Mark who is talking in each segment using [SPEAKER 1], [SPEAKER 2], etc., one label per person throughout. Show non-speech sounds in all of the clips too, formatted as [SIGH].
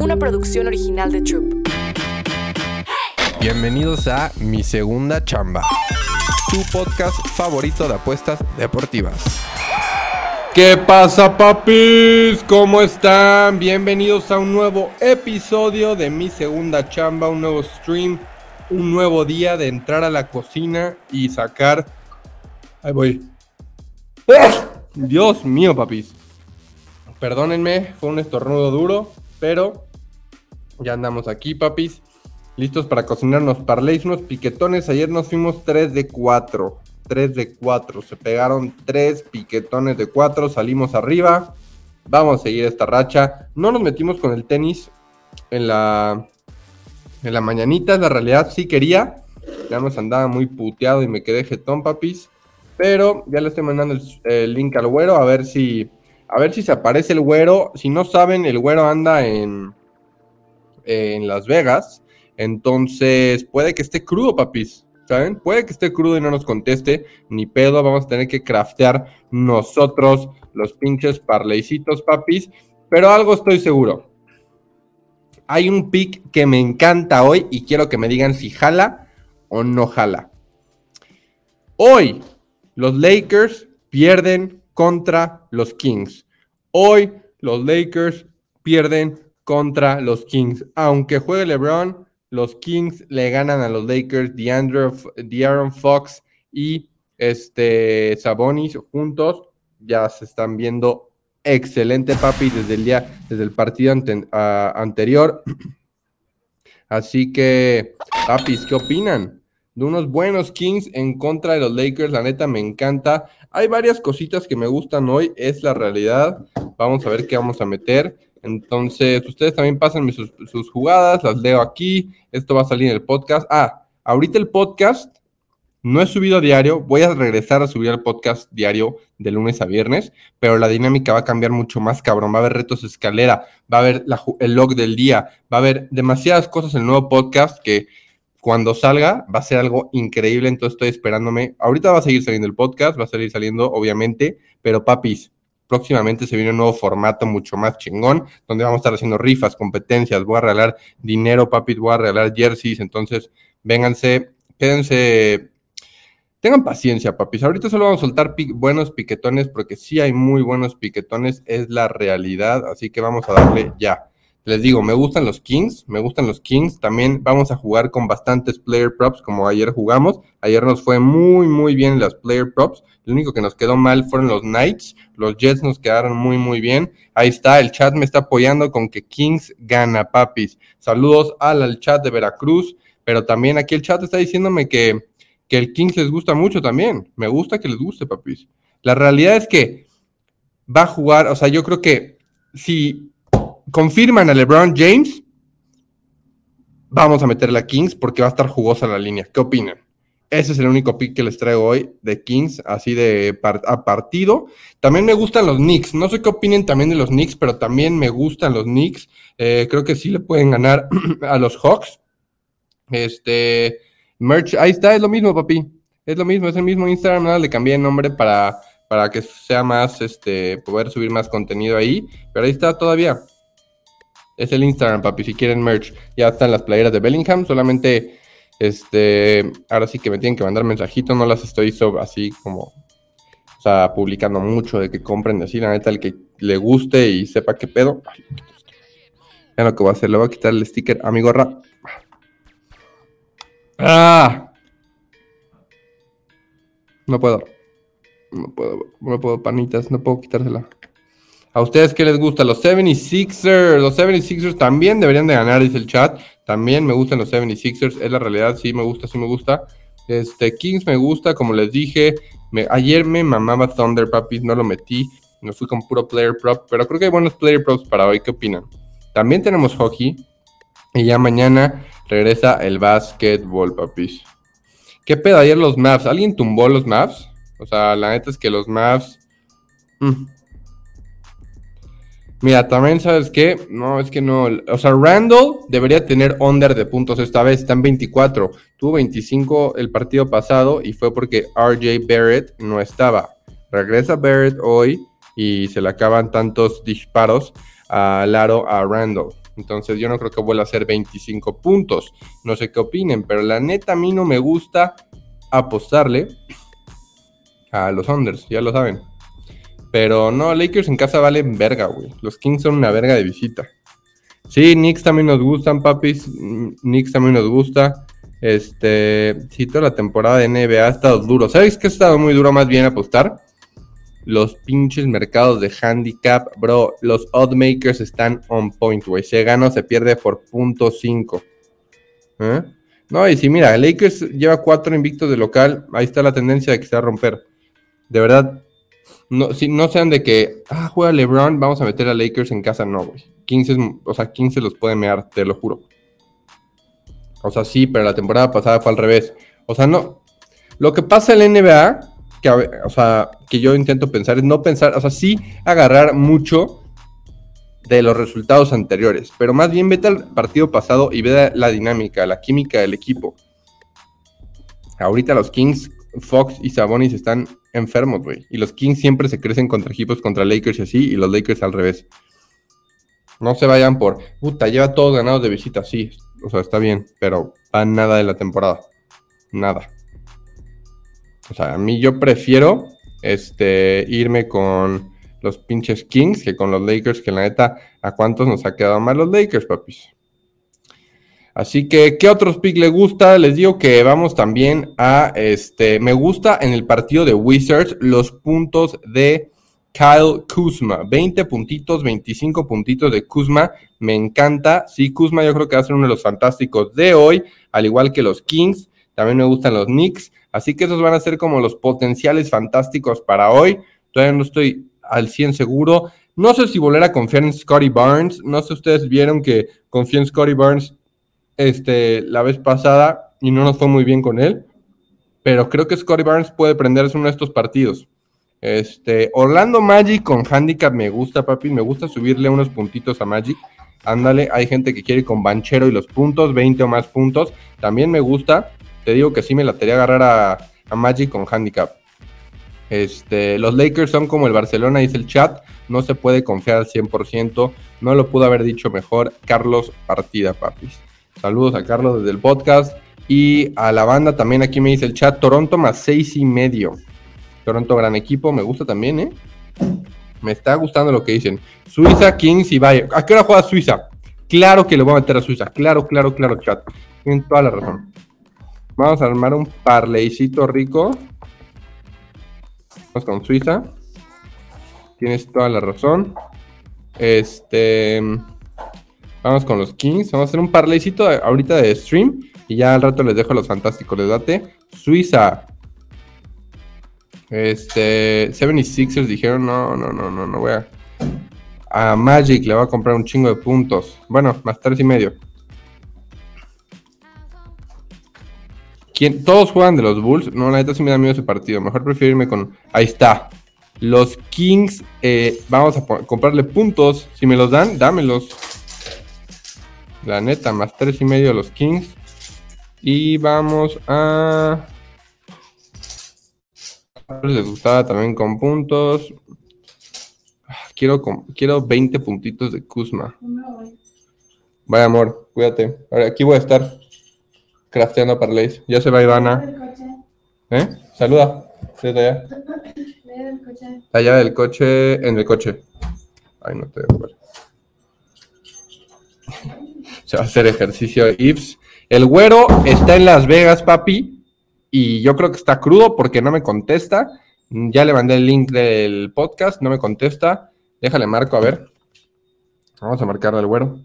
[SPEAKER 1] una producción original de Troop.
[SPEAKER 2] Bienvenidos a Mi Segunda Chamba, tu podcast favorito de apuestas deportivas. ¿Qué pasa, papis? ¿Cómo están? Bienvenidos a un nuevo episodio de Mi Segunda Chamba, un nuevo stream, un nuevo día de entrar a la cocina y sacar. Ahí voy. Dios mío, papis. Perdónenme, fue un estornudo duro, pero ya andamos aquí, papis. Listos para cocinar unos parlays, unos piquetones. Ayer nos fuimos 3 de 4. 3 de 4. Se pegaron 3 piquetones de 4. Salimos arriba. Vamos a seguir esta racha. No nos metimos con el tenis en la, en la mañanita. La realidad sí quería. Ya nos andaba muy puteado y me quedé jetón, papis. Pero ya le estoy mandando el, el link al güero a ver si a ver si se aparece el güero. Si no saben, el güero anda en, en Las Vegas. Entonces, puede que esté crudo, papis. ¿Saben? Puede que esté crudo y no nos conteste. Ni pedo, vamos a tener que craftear nosotros los pinches parleycitos, papis. Pero algo estoy seguro. Hay un pick que me encanta hoy y quiero que me digan si jala o no jala. Hoy, los Lakers pierden contra los Kings. Hoy los Lakers pierden contra los Kings. Aunque juegue LeBron, los Kings le ganan a los Lakers, De'Aaron Fox y este Sabonis juntos. Ya se están viendo excelente, papi, desde el día, desde el partido anterior. [CLEARS THROAT] Así que, papis, ¿qué opinan? de unos buenos Kings en contra de los Lakers. La neta me encanta. Hay varias cositas que me gustan hoy, es la realidad. Vamos a ver qué vamos a meter. Entonces, ustedes también pasen sus, jugadas, las leo aquí. Esto va a salir en el podcast. Ah, ahorita el podcast no he subido a diario. Voy a regresar a subir el podcast diario de lunes a viernes, pero la dinámica va a cambiar mucho más, cabrón. Va a haber retos de escalera, va a haber el log del día, va a haber demasiadas cosas en el nuevo podcast que cuando salga va a ser algo increíble, entonces estoy esperándome. Ahorita va a seguir saliendo el podcast, va a seguir saliendo, obviamente, pero papis, próximamente se viene un nuevo formato mucho más chingón, donde vamos a estar haciendo rifas, competencias, voy a regalar dinero, papis, voy a regalar jerseys, entonces vénganse, quédense, tengan paciencia, papis. Ahorita solo vamos a soltar buenos piquetones, porque sí hay muy buenos piquetones, es la realidad, así que vamos a darle ya. Les digo, me gustan los Kings, me gustan los Kings. También vamos a jugar con bastantes player props como ayer jugamos. Ayer nos fue muy, muy bien las player props. Lo único que nos quedó mal fueron los Knights. Los Jets nos quedaron muy, muy bien. Ahí está, el chat me está apoyando con que Kings gana, papis. Saludos al, chat de Veracruz. Pero también aquí el chat está diciéndome que, que el Kings les gusta mucho también. Me gusta que les guste, papis. La realidad es que va a jugar, o sea, yo creo que si confirman a LeBron James, vamos a meterle a Kings porque va a estar jugosa la línea. ¿Qué opinan? Ese es el único pick que les traigo hoy de Kings, así de a partido. También me gustan los Knicks. No sé qué opinen también de los Knicks, pero también me gustan los Knicks. Eh, creo que sí le pueden ganar [CLEARS THROAT] a los Hawks. Este, merch, ahí está, es lo mismo, papi. Es lo mismo, es el mismo Instagram. Nada, le cambié el nombre para, para que sea más, este, poder subir más contenido ahí. Pero ahí está todavía. Es el Instagram, papi. Si quieren merch, ya están las playeras de Bellingham. Solamente, este, ahora sí que me tienen que mandar mensajitos. No las estoy así como, o sea, publicando mucho de que compren así. La neta, el que le guste y sepa qué pedo. Ya lo que voy a hacer, le voy a quitar el sticker a mi gorra. ¡Ah! No puedo. No puedo, no puedo, panitas, no puedo quitársela. ¿A ustedes qué les gusta? Los 76ers. Los 76ers también deberían de ganar, dice el chat. También me gustan los 76ers. Es la realidad, sí me gusta, sí me gusta. Este, Kings me gusta, como les dije. ayer me mamaba Thunder, papis, no lo metí. No fui con puro player prop, pero creo que hay buenos player props para hoy. ¿Qué opinan? También tenemos hockey. Y ya mañana regresa el básquetbol, papis. ¿Qué pedo ayer los Mavs? ¿Alguien tumbó los Mavs? O sea, la neta es que los Mavs... Mm, Mira, también sabes qué, no, es que no, o sea, Randall debería tener under de puntos esta vez, está en 24, tuvo 25 el partido pasado y fue porque RJ Barrett no estaba. Regresa Barrett hoy y se le acaban tantos disparos a Laro a Randall. Entonces yo no creo que vuelva a ser 25 puntos. No sé qué opinen, pero la neta a mí no me gusta apostarle a los unders, ya lo saben. Pero no, Lakers en casa valen verga, güey. Los Kings son una verga de visita. Sí, Knicks también nos gustan, papis. Knicks también nos gusta. Este, sí, toda la temporada de NBA ha estado duro. ¿Sabes qué ha estado muy duro más bien apostar? Los pinches mercados de handicap, bro. Los oddmakers están on point, güey. Se gana o se pierde por punto 5. ¿Eh? No, y si mira, Lakers lleva cuatro invictos de local. Ahí está la tendencia de que se va a romper. De verdad, no, si, no sean de que, ah, juega LeBron, vamos a meter a Lakers en casa. No, güey. 15, o sea, 15 los puede mear, te lo juro. O sea, sí, pero la temporada pasada fue al revés. O sea, no. Lo que pasa en la NBA, que, o sea, que yo intento pensar, es no pensar, o sea, sí agarrar mucho de los resultados anteriores, pero más bien vete al partido pasado y ve la dinámica, la química del equipo. Ahorita los Kings, Fox y Sabonis están enfermos, güey. Y los Kings siempre se crecen contra equipos contra Lakers y así, y los Lakers al revés. No se vayan por, puta, lleva todos ganados de visita, sí, o sea, está bien, pero a nada de la temporada. Nada. O sea, a mí yo prefiero este, irme con los pinches Kings que con los Lakers, que la neta, ¿a cuántos nos ha quedado mal los Lakers, papis? Así que, ¿qué otros pick le gusta? Les digo que vamos también a, este, me gusta en el partido de Wizards los puntos de Kyle Kuzma. 20 puntitos, 25 puntitos de Kuzma. Me encanta. Sí, Kuzma yo creo que va a ser uno de los fantásticos de hoy, al igual que los Kings. También me gustan los Knicks. Así que esos van a ser como los potenciales fantásticos para hoy. Todavía no estoy al 100 seguro. No sé si volver a confiar en Scotty Barnes. No sé si ustedes vieron que confié en Scotty Barnes este, la vez pasada y no nos fue muy bien con él. Pero creo que Scotty Barnes puede prenderse uno de estos partidos. Este, Orlando Magic con handicap me gusta, papi. Me gusta subirle unos puntitos a Magic. Ándale, hay gente que quiere con Banchero y los puntos, 20 o más puntos. También me gusta. Te digo que sí me la a agarrar a, a Magic con handicap. Este, los Lakers son como el Barcelona, dice el chat. No se puede confiar al 100%. No lo pudo haber dicho mejor Carlos Partida, papis. Saludos a Carlos desde el podcast. Y a la banda también aquí me dice el chat. Toronto más seis y medio. Toronto, gran equipo, me gusta también, ¿eh? Me está gustando lo que dicen. Suiza, Kings y Bayern. ¿A qué hora juega Suiza? Claro que le voy a meter a Suiza. Claro, claro, claro, chat. Tienen toda la razón. Vamos a armar un parleycito rico. Vamos con Suiza. Tienes toda la razón. Este. Vamos con los Kings. Vamos a hacer un parleycito ahorita de stream. Y ya al rato les dejo los fantásticos. Les date. Suiza, este, 76ers dijeron, no, no, no, no, no voy a... A Magic le va a comprar un chingo de puntos. Bueno, más tres y medio. ¿Quién? Todos juegan de los Bulls. No, la neta sí me da miedo ese partido. Mejor prefiero irme con... Ahí está. Los Kings, eh, vamos a comprarle puntos. Si me los dan, dámelos. La neta, más tres y medio los Kings. Y vamos a les gustaba también con puntos. Ah, quiero, quiero 20 puntitos de Kuzma. Vaya amor, cuídate. Ahora aquí voy a estar crafteando parlays. Ya se va Ivana. ¿Eh? Saluda. Desde allá. Allá del coche, en el coche. Ay, no te veo. Se va a hacer ejercicio Ips. El güero está en Las Vegas, papi y yo creo que está crudo porque no me contesta. Ya le mandé el link del podcast, no me contesta. Déjale marco, a ver. Vamos a marcarle al güero.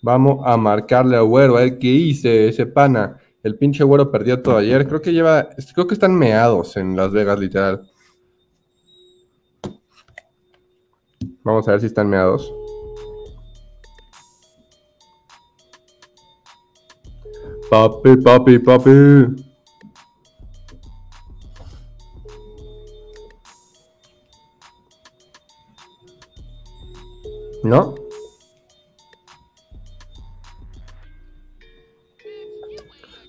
[SPEAKER 2] Vamos a marcarle al güero, a ver qué hice ese pana. El pinche güero perdió todo ayer. Creo que lleva, creo que están meados en Las Vegas, literal. Vamos a ver si están meados. Papi, papi, papi. ¿No?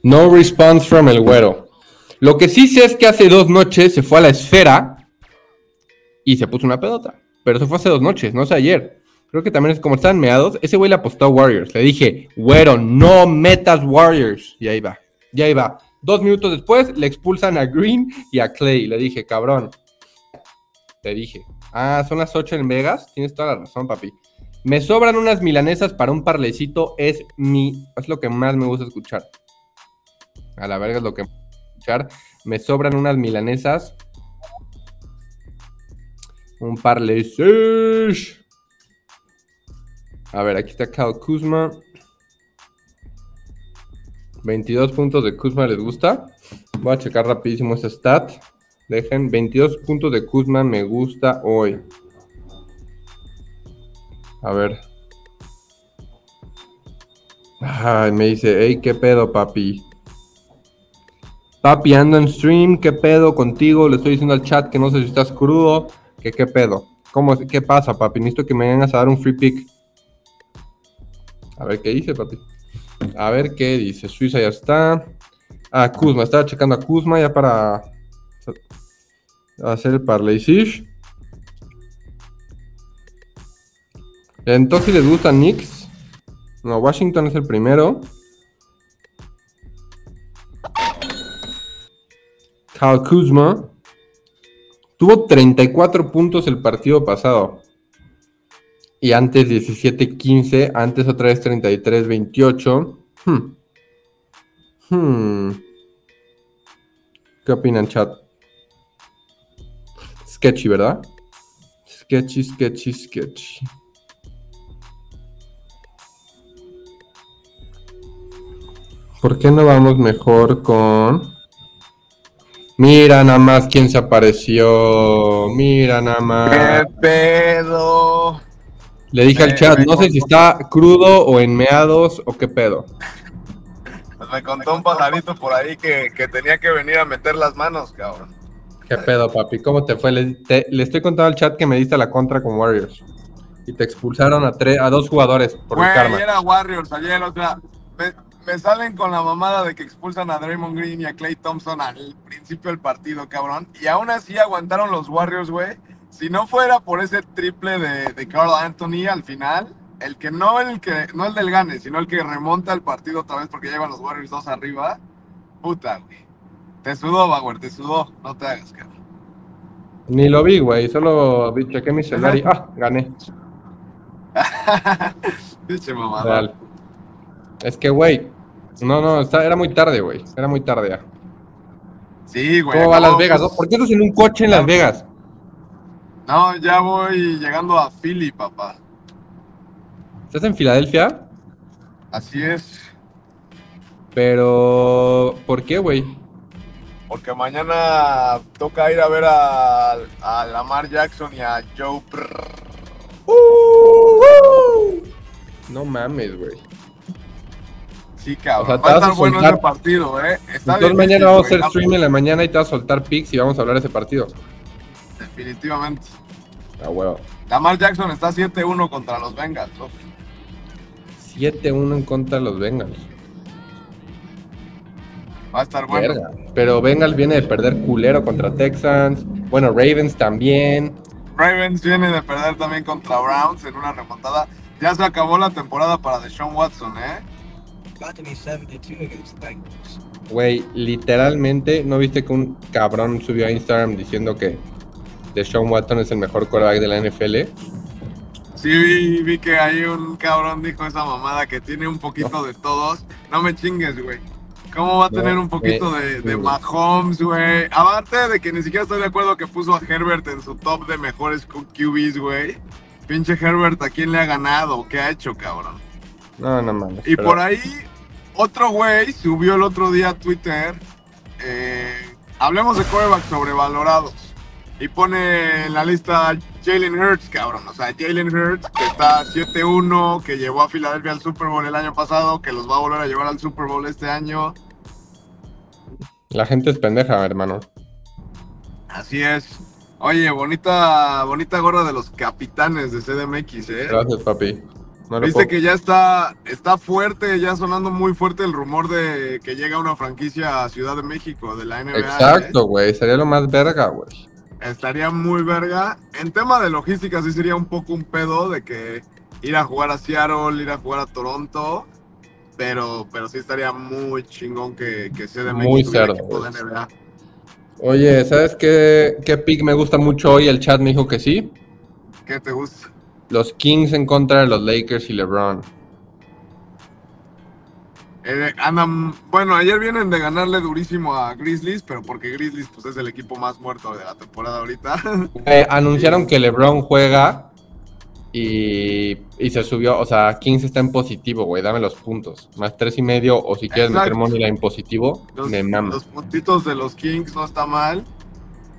[SPEAKER 2] No response from el güero. Lo que sí sé es que hace dos noches se fue a la esfera y se puso una pedota. Pero eso fue hace dos noches, no sé ayer. Creo que también es como estaban meados. Ese güey le apostó a Warriors. Le dije, güero, no metas Warriors. Y ahí va, y ahí va. Dos minutos después le expulsan a Green y a Clay. Le dije, cabrón. Te dije. Ah, son las 8 en Vegas. Tienes toda la razón, papi. Me sobran unas milanesas para un parlecito. Es mi. Es lo que más me gusta escuchar. A la verga es lo que me gusta escuchar. Me sobran unas milanesas. Un parlecish. A ver, aquí está Cal Kuzma. 22 puntos de Kuzma les gusta. Voy a checar rapidísimo ese stat. Dejen 22 puntos de Kuzma me gusta hoy. A ver. Ay, me dice, hey, ¿qué pedo, papi? Papi, ando en stream, ¿qué pedo contigo? Le estoy diciendo al chat que no sé si estás crudo. ¿Qué, qué pedo? ¿Cómo, ¿Qué pasa, papi? Necesito que me vengas a dar un free pick. A ver qué dice, papi. A ver qué dice. Suiza ya está. Ah, Kuzma. Estaba checando a Kuzma ya para hacer el parlay sish. Entonces les gusta Knicks. No, Washington es el primero. Cal Kuzma. Tuvo 34 puntos el partido pasado. Y antes 17-15, antes otra vez 33-28. Hmm. Hmm. ¿Qué opinan, chat? Sketchy, ¿verdad? Sketchy, sketchy, sketchy. ¿Por qué no vamos mejor con... Mira nada más quién se apareció. Mira nada más.
[SPEAKER 3] ¿Qué pedo?
[SPEAKER 2] Le dije al
[SPEAKER 3] Eh,
[SPEAKER 2] chat, no sé si está crudo o en meados o qué pedo.
[SPEAKER 3] Me contó un pajarito por ahí que, que tenía que venir a meter las manos, cabrón.
[SPEAKER 2] ¿Qué pedo, papi? ¿Cómo te fue? Le, te- le estoy contando al chat que me diste la contra con Warriors. Y te expulsaron a, tres, a dos jugadores por el
[SPEAKER 3] Güey,
[SPEAKER 2] karma.
[SPEAKER 3] era Warriors ayer, o sea, me, me salen con la mamada de que expulsan a Draymond Green y a Clay Thompson al principio del partido, cabrón. Y aún así aguantaron los Warriors, güey. Si no fuera por ese triple de, de Carl Anthony al final, el que no el que no el del gane, sino el que remonta el partido otra vez porque llevan los Warriors dos arriba, puta, güey. Te sudó, Bauer, te sudó, no te hagas, cabrón.
[SPEAKER 2] Ni lo vi, güey. Solo vi, chequé mi celular y ¡ah! Gané. [LAUGHS]
[SPEAKER 3] Pinche mamada.
[SPEAKER 2] Es que, güey. No, no, está- era muy tarde, güey. Era muy tarde ya.
[SPEAKER 3] Sí, güey.
[SPEAKER 2] ¿Cómo va Las Vegas? no? ¿Por qué estás en un coche en Las Vegas?
[SPEAKER 3] No, ya voy llegando a Philly, papá.
[SPEAKER 2] ¿Estás en Filadelfia?
[SPEAKER 3] Así es.
[SPEAKER 2] Pero. ¿Por qué, güey?
[SPEAKER 3] Porque mañana toca ir a ver a, a Lamar Jackson y a Joe. Brrr.
[SPEAKER 2] No mames, güey.
[SPEAKER 3] Sí, cabrón.
[SPEAKER 2] O sea,
[SPEAKER 3] Va a estar bueno ese partido, ¿eh? Está
[SPEAKER 2] Entonces
[SPEAKER 3] difícil,
[SPEAKER 2] mañana vamos a hacer stream en la mañana y te vas a soltar pics y vamos a hablar de ese partido.
[SPEAKER 3] Definitivamente.
[SPEAKER 2] Ah, huevo.
[SPEAKER 3] Lamar Jackson está 7-1 contra los Bengals. uf.
[SPEAKER 2] 7-1 en contra de los Bengals.
[SPEAKER 3] Va a estar bueno.
[SPEAKER 2] Verga. Pero Bengals viene de perder culero contra Texans. Bueno, Ravens también.
[SPEAKER 3] Ravens viene de perder también contra Browns en una remontada. Ya se acabó la temporada para Deshaun Watson, ¿eh?
[SPEAKER 2] Güey, literalmente, ¿no viste que un cabrón subió a Instagram diciendo que Deshaun Watson es el mejor quarterback de la NFL?
[SPEAKER 3] Sí, vi, vi que ahí un cabrón dijo esa mamada que tiene un poquito de todos. No me chingues, güey. ¿Cómo va a
[SPEAKER 2] No,
[SPEAKER 3] tener un poquito
[SPEAKER 2] eh,
[SPEAKER 3] de. Mahomes, güey? Aparte de que ni siquiera estoy de acuerdo que puso a Herbert en su top de mejores QBs, güey. Pinche Herbert, ¿a quién le ha ganado? ¿Qué ha hecho, cabrón?
[SPEAKER 2] No, no mames.
[SPEAKER 3] Y
[SPEAKER 2] pero-
[SPEAKER 3] por ahí, otro güey subió el otro día a Twitter. eh, hablemos de quarterbacks sobrevalorados. Y pone en la lista Jalen Hurts, cabrón. O sea, Jalen Hurts, que está 7-1, que llevó a Filadelfia al Super Bowl el año pasado, que los va a volver a llevar al Super Bowl este año.
[SPEAKER 2] La gente es pendeja, hermano.
[SPEAKER 3] Así es. Oye, bonita, bonita gorra de los capitanes de CDMX, ¿eh?
[SPEAKER 2] Gracias, papi. No
[SPEAKER 3] Viste
[SPEAKER 2] puedo-
[SPEAKER 3] que ya está, está fuerte, ya sonando muy fuerte el rumor de que llega una franquicia a Ciudad de México de la NBA. ¿eh?
[SPEAKER 2] Exacto, güey. Sería lo más verga, güey.
[SPEAKER 3] Estaría muy verga. En tema de logística sí sería un poco un pedo de que ir a jugar a Seattle, ir a jugar a Toronto. Pero, pero sí estaría muy chingón que, que sea de
[SPEAKER 2] Muy
[SPEAKER 3] México y el
[SPEAKER 2] cerdo,
[SPEAKER 3] equipo de. NBA.
[SPEAKER 2] Oye, ¿sabes qué, qué pick me gusta mucho hoy? El chat me dijo que sí.
[SPEAKER 3] ¿Qué te gusta?
[SPEAKER 2] Los Kings en contra de los Lakers y LeBron.
[SPEAKER 3] Eh, andan, bueno, ayer vienen de ganarle durísimo a Grizzlies, pero porque Grizzlies pues, es el equipo más muerto de la temporada ahorita. [LAUGHS]
[SPEAKER 2] Eh, anunciaron que LeBron juega y, y se subió. O sea, Kings está en positivo, güey. Dame los puntos. Más tres y medio. O si quieres meter
[SPEAKER 3] Exacto.
[SPEAKER 2] money en positivo,
[SPEAKER 3] Los,
[SPEAKER 2] me mama.
[SPEAKER 3] los puntitos de los Kings no está mal.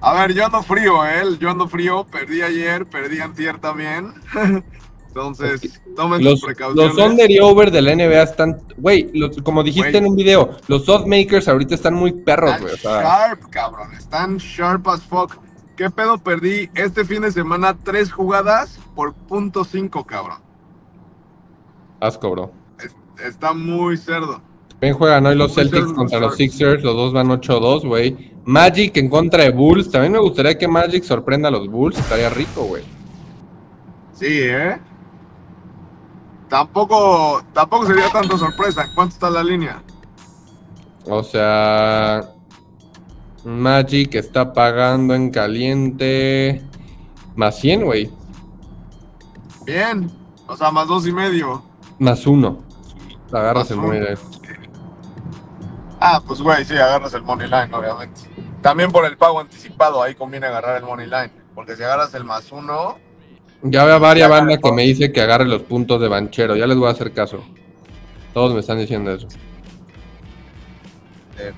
[SPEAKER 3] A ver, yo ando frío, ¿eh? Yo ando frío. Perdí ayer, perdí antier también. [LAUGHS] Entonces, tomen
[SPEAKER 2] Los,
[SPEAKER 3] sus precauciones.
[SPEAKER 2] los under y over de la NBA están. Güey, como dijiste en un video, los odd makers ahorita están muy perros,
[SPEAKER 3] Están
[SPEAKER 2] güey. Sea,
[SPEAKER 3] sharp, cabrón. Están sharp as fuck. ¿Qué pedo perdí este fin de semana? Tres jugadas por punto cinco, cabrón.
[SPEAKER 2] asco, bro.
[SPEAKER 3] Es- Está muy cerdo.
[SPEAKER 2] Ven, juegan hoy los Celtics contra los. Sixers. Los dos van 8-2, güey. Magic en contra de Bulls. También me gustaría que Magic sorprenda a los Bulls. Estaría rico, güey.
[SPEAKER 3] Sí, ¿eh? Tampoco, tampoco sería tanta sorpresa. ¿En cuánto está la línea?
[SPEAKER 2] O sea, Magic está pagando en caliente más 100, güey.
[SPEAKER 3] Bien. O sea, más dos y medio.
[SPEAKER 2] Más uno. Agarras
[SPEAKER 3] Más
[SPEAKER 2] el
[SPEAKER 3] uno.
[SPEAKER 2] money line.
[SPEAKER 3] Ah, pues güey, sí, agarras el money line, obviamente. También por el pago anticipado, ahí conviene agarrar el money line. Porque si agarras el más uno,
[SPEAKER 2] Ya veo a varias bandas que me dice que agarre los puntos de banchero. Ya les voy a hacer caso. Todos me están diciendo eso.
[SPEAKER 3] de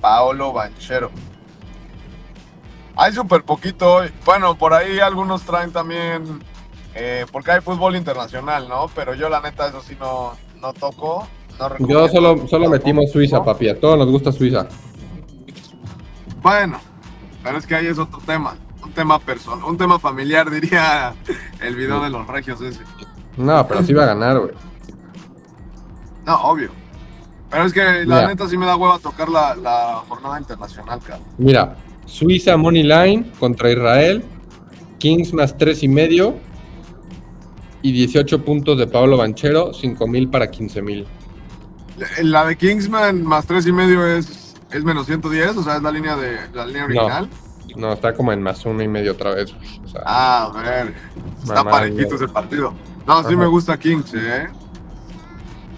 [SPEAKER 3] Paolo Banchero. Hay súper poquito. Bueno, por ahí algunos traen también. eh, porque hay fútbol internacional, ¿no? Pero yo, la neta, eso sí no, no toco. No
[SPEAKER 2] Yo solo, solo metimos Suiza, papi. A todos nos gusta Suiza.
[SPEAKER 3] Bueno, pero es que ahí es otro tema. Un tema personal, un tema familiar, [LAUGHS] diría el video de los regios ese.
[SPEAKER 2] No, pero sí va a ganar, güey.
[SPEAKER 3] No, obvio. Pero es que la
[SPEAKER 2] Mira.
[SPEAKER 3] neta sí me da hueva tocar la, la jornada internacional, cabrón.
[SPEAKER 2] Mira, Suiza Money Line contra Israel. Kings más tres y medio. Y 18 puntos de Pablo Banchero. 5 mil para 15 mil.
[SPEAKER 3] La de Kingsman más tres y medio es, es menos 110, o sea, es la línea de la línea original.
[SPEAKER 2] No, está como en más uno y medio otra vez, güey. O sea,
[SPEAKER 3] Ah, a ver. Está
[SPEAKER 2] Mamá,
[SPEAKER 3] parejito ese partido. No, sí
[SPEAKER 2] Ajá.
[SPEAKER 3] me gusta Kings, eh.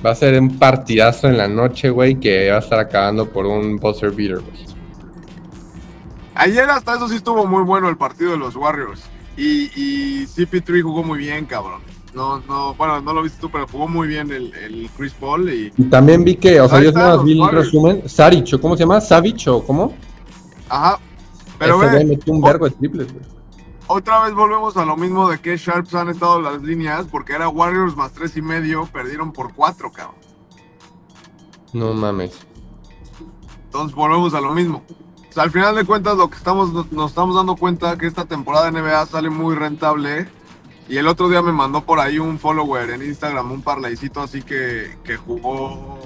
[SPEAKER 2] va a ser un partidazo en la noche, güey, que va a estar acabando por un buzzer beater, güey.
[SPEAKER 3] Ayer hasta eso sí estuvo muy bueno el partido de los Warriors. Y, y CP3 jugó muy bien, cabrón. No, no, bueno, no lo viste tú, pero jugó muy bien el, el Chris Paul y.
[SPEAKER 2] Y también vi que, o sea, yo nada más vi el resumen. Saric, ¿o ¿cómo se llama? Savich, ¿o cómo?
[SPEAKER 3] Ajá. Pero
[SPEAKER 2] Ese
[SPEAKER 3] ve,
[SPEAKER 2] metió un vergo de triples, güey.
[SPEAKER 3] otra vez volvemos a lo mismo de que Sharps han estado las líneas, porque era Warriors más tres y medio, perdieron por cuatro, cabrón.
[SPEAKER 2] No mames.
[SPEAKER 3] Entonces volvemos a lo mismo. O sea, al final de cuentas, lo que estamos, nos, nos estamos dando cuenta que esta temporada de NBA sale muy rentable. Y el otro día me mandó por ahí un follower en Instagram, un parlaycito así que, que jugó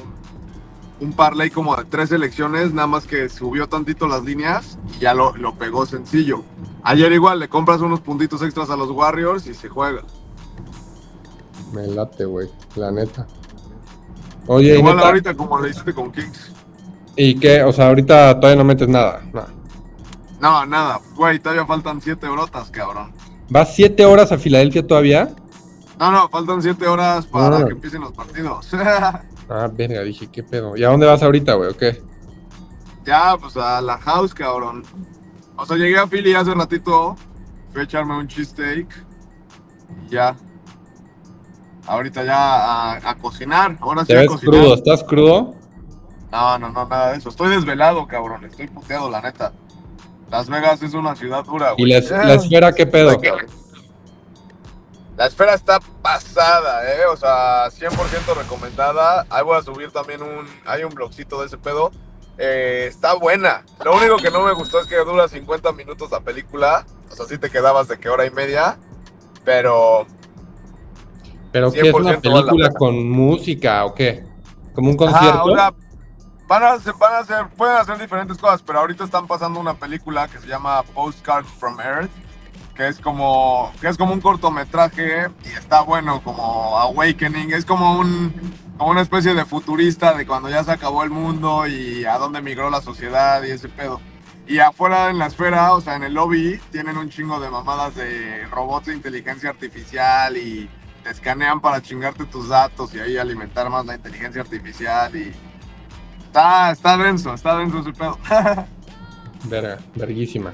[SPEAKER 3] un parlay como de tres selecciones, nada más que subió tantito las líneas y ya lo, lo pegó sencillo. Ayer igual le compras unos puntitos extras a los Warriors y se juega.
[SPEAKER 2] Me late, güey. La neta. Oye, ¿y,
[SPEAKER 3] igual
[SPEAKER 2] neta?
[SPEAKER 3] ahorita como le hiciste con Kings.
[SPEAKER 2] ¿y qué? O sea, ahorita todavía no metes nada. No.
[SPEAKER 3] No, nada, güey, todavía faltan siete brotas, cabrón.
[SPEAKER 2] ¿Vas siete horas a Filadelfia todavía?
[SPEAKER 3] No, no, faltan siete horas para
[SPEAKER 2] Ah.
[SPEAKER 3] que empiecen los partidos. [LAUGHS]
[SPEAKER 2] Ah, verga, dije, ¿qué pedo? ¿Y a dónde vas ahorita, güey? ¿O qué?
[SPEAKER 3] ya, pues a la house, cabrón. O sea, llegué a Philly hace ratito, fui a echarme un cheesesteak. y Ya. Ahorita ya a, a cocinar. Ahora sí
[SPEAKER 2] ¿Te
[SPEAKER 3] a
[SPEAKER 2] ves
[SPEAKER 3] cocinar.
[SPEAKER 2] crudo? ¿Estás crudo?
[SPEAKER 3] No, no, no, nada de eso. Estoy desvelado, cabrón. Estoy puteado, la neta. Las Vegas es una ciudad dura,
[SPEAKER 2] ¿Y
[SPEAKER 3] güey.
[SPEAKER 2] la, es- la esfera qué pedo?
[SPEAKER 3] La esfera está pasada, ¿eh? O sea, 100% recomendada. Ahí voy a subir también un... Hay un blogcito de ese pedo. Eh, está buena. Lo único que no me gustó es que dura 50 minutos la película. O sea, sí te quedabas de que hora y media. Pero...
[SPEAKER 2] ¿Pero qué es
[SPEAKER 3] 100%
[SPEAKER 2] una película con música o qué? ¿Como un concierto?
[SPEAKER 3] una- Van a, van a hacer, pueden hacer diferentes cosas, pero ahorita están pasando una película que se llama Postcards from Earth, que es como, que es como un cortometraje y está bueno, como Awakening, es como un, como una especie de futurista de cuando ya se acabó el mundo y a dónde migró la sociedad y ese pedo. Y afuera en la esfera, o sea, en el lobby, tienen un chingo de mamadas de robots de inteligencia artificial y te escanean para chingarte tus datos y ahí alimentar más la inteligencia artificial y... Está, está denso, está denso ese pedo. [LAUGHS]
[SPEAKER 2] Verga, verguísima.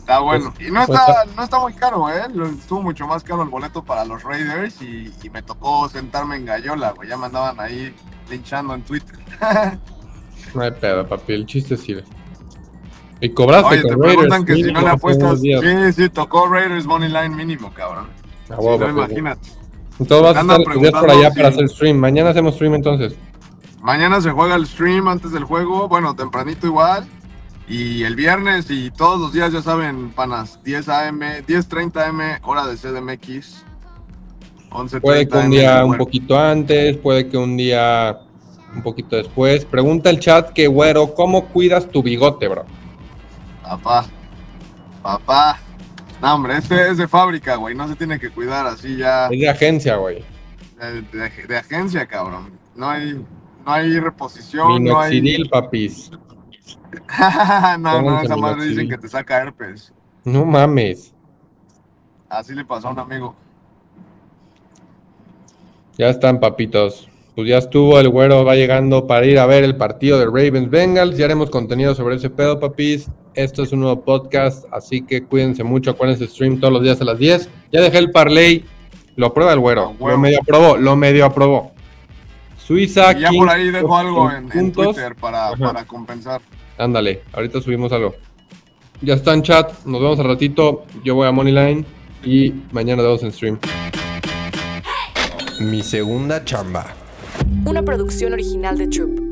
[SPEAKER 3] está bueno.
[SPEAKER 2] Pues-
[SPEAKER 3] Y no
[SPEAKER 2] pues
[SPEAKER 3] está, no está muy caro, ¿eh? Estuvo mucho más caro el boleto para los Raiders y, y me tocó sentarme en Gallola, güey. Ya me andaban ahí linchando en Twitter. [LAUGHS]
[SPEAKER 2] No hay pedo, papi. El chiste sigue. Y cobraste
[SPEAKER 3] Oye, te preguntan que si no le apuestas. Sí, sí, tocó Raiders Money Line mínimo, cabrón.
[SPEAKER 2] A
[SPEAKER 3] Sí,
[SPEAKER 2] huevo,
[SPEAKER 3] no, imagínate.
[SPEAKER 2] Entonces vas a estar por allá para hacer stream. Mañana hacemos stream entonces.
[SPEAKER 3] Mañana se juega el stream antes del juego, bueno, tempranito igual. Y el viernes y todos los días, ya saben, panas, 10 AM, 10.30 AM, hora de CDMX. 11.30
[SPEAKER 2] Puede que un día un poquito antes, puede que un día un poquito después. Pregunta el chat que, güero, ¿cómo cuidas tu bigote, bro?
[SPEAKER 3] Papá, papá. No, hombre, este es de fábrica, güey, no se tiene que cuidar así ya
[SPEAKER 2] Es de agencia, güey.
[SPEAKER 3] de, de- de agencia, cabrón. No hay, no hay reposición, no hay...
[SPEAKER 2] Papis. [LAUGHS]
[SPEAKER 3] no, no, esa madre dicen que te saca herpes.
[SPEAKER 2] No mames.
[SPEAKER 3] Así le pasó a un amigo.
[SPEAKER 2] Ya están, papitos. Pues ya estuvo, el güero va llegando para ir a ver el partido de Ravens Bengals. Ya haremos contenido sobre ese pedo, papis. Esto es un nuevo podcast, así que cuídense mucho. Acuérdense, stream todos los días a las 10. Ya dejé el parlay. Lo aprueba el güero. Lo medio aprobó, lo medio aprobó. Suiza.
[SPEAKER 3] Y ya por ahí dejo algo en. Twitter para, para compensar.
[SPEAKER 2] Ándale, ahorita subimos algo. Ya está en chat, nos vemos al ratito. Yo voy a Moneyline y mañana vemos en stream.
[SPEAKER 4] Mi segunda chamba.
[SPEAKER 1] Una producción original de Troop.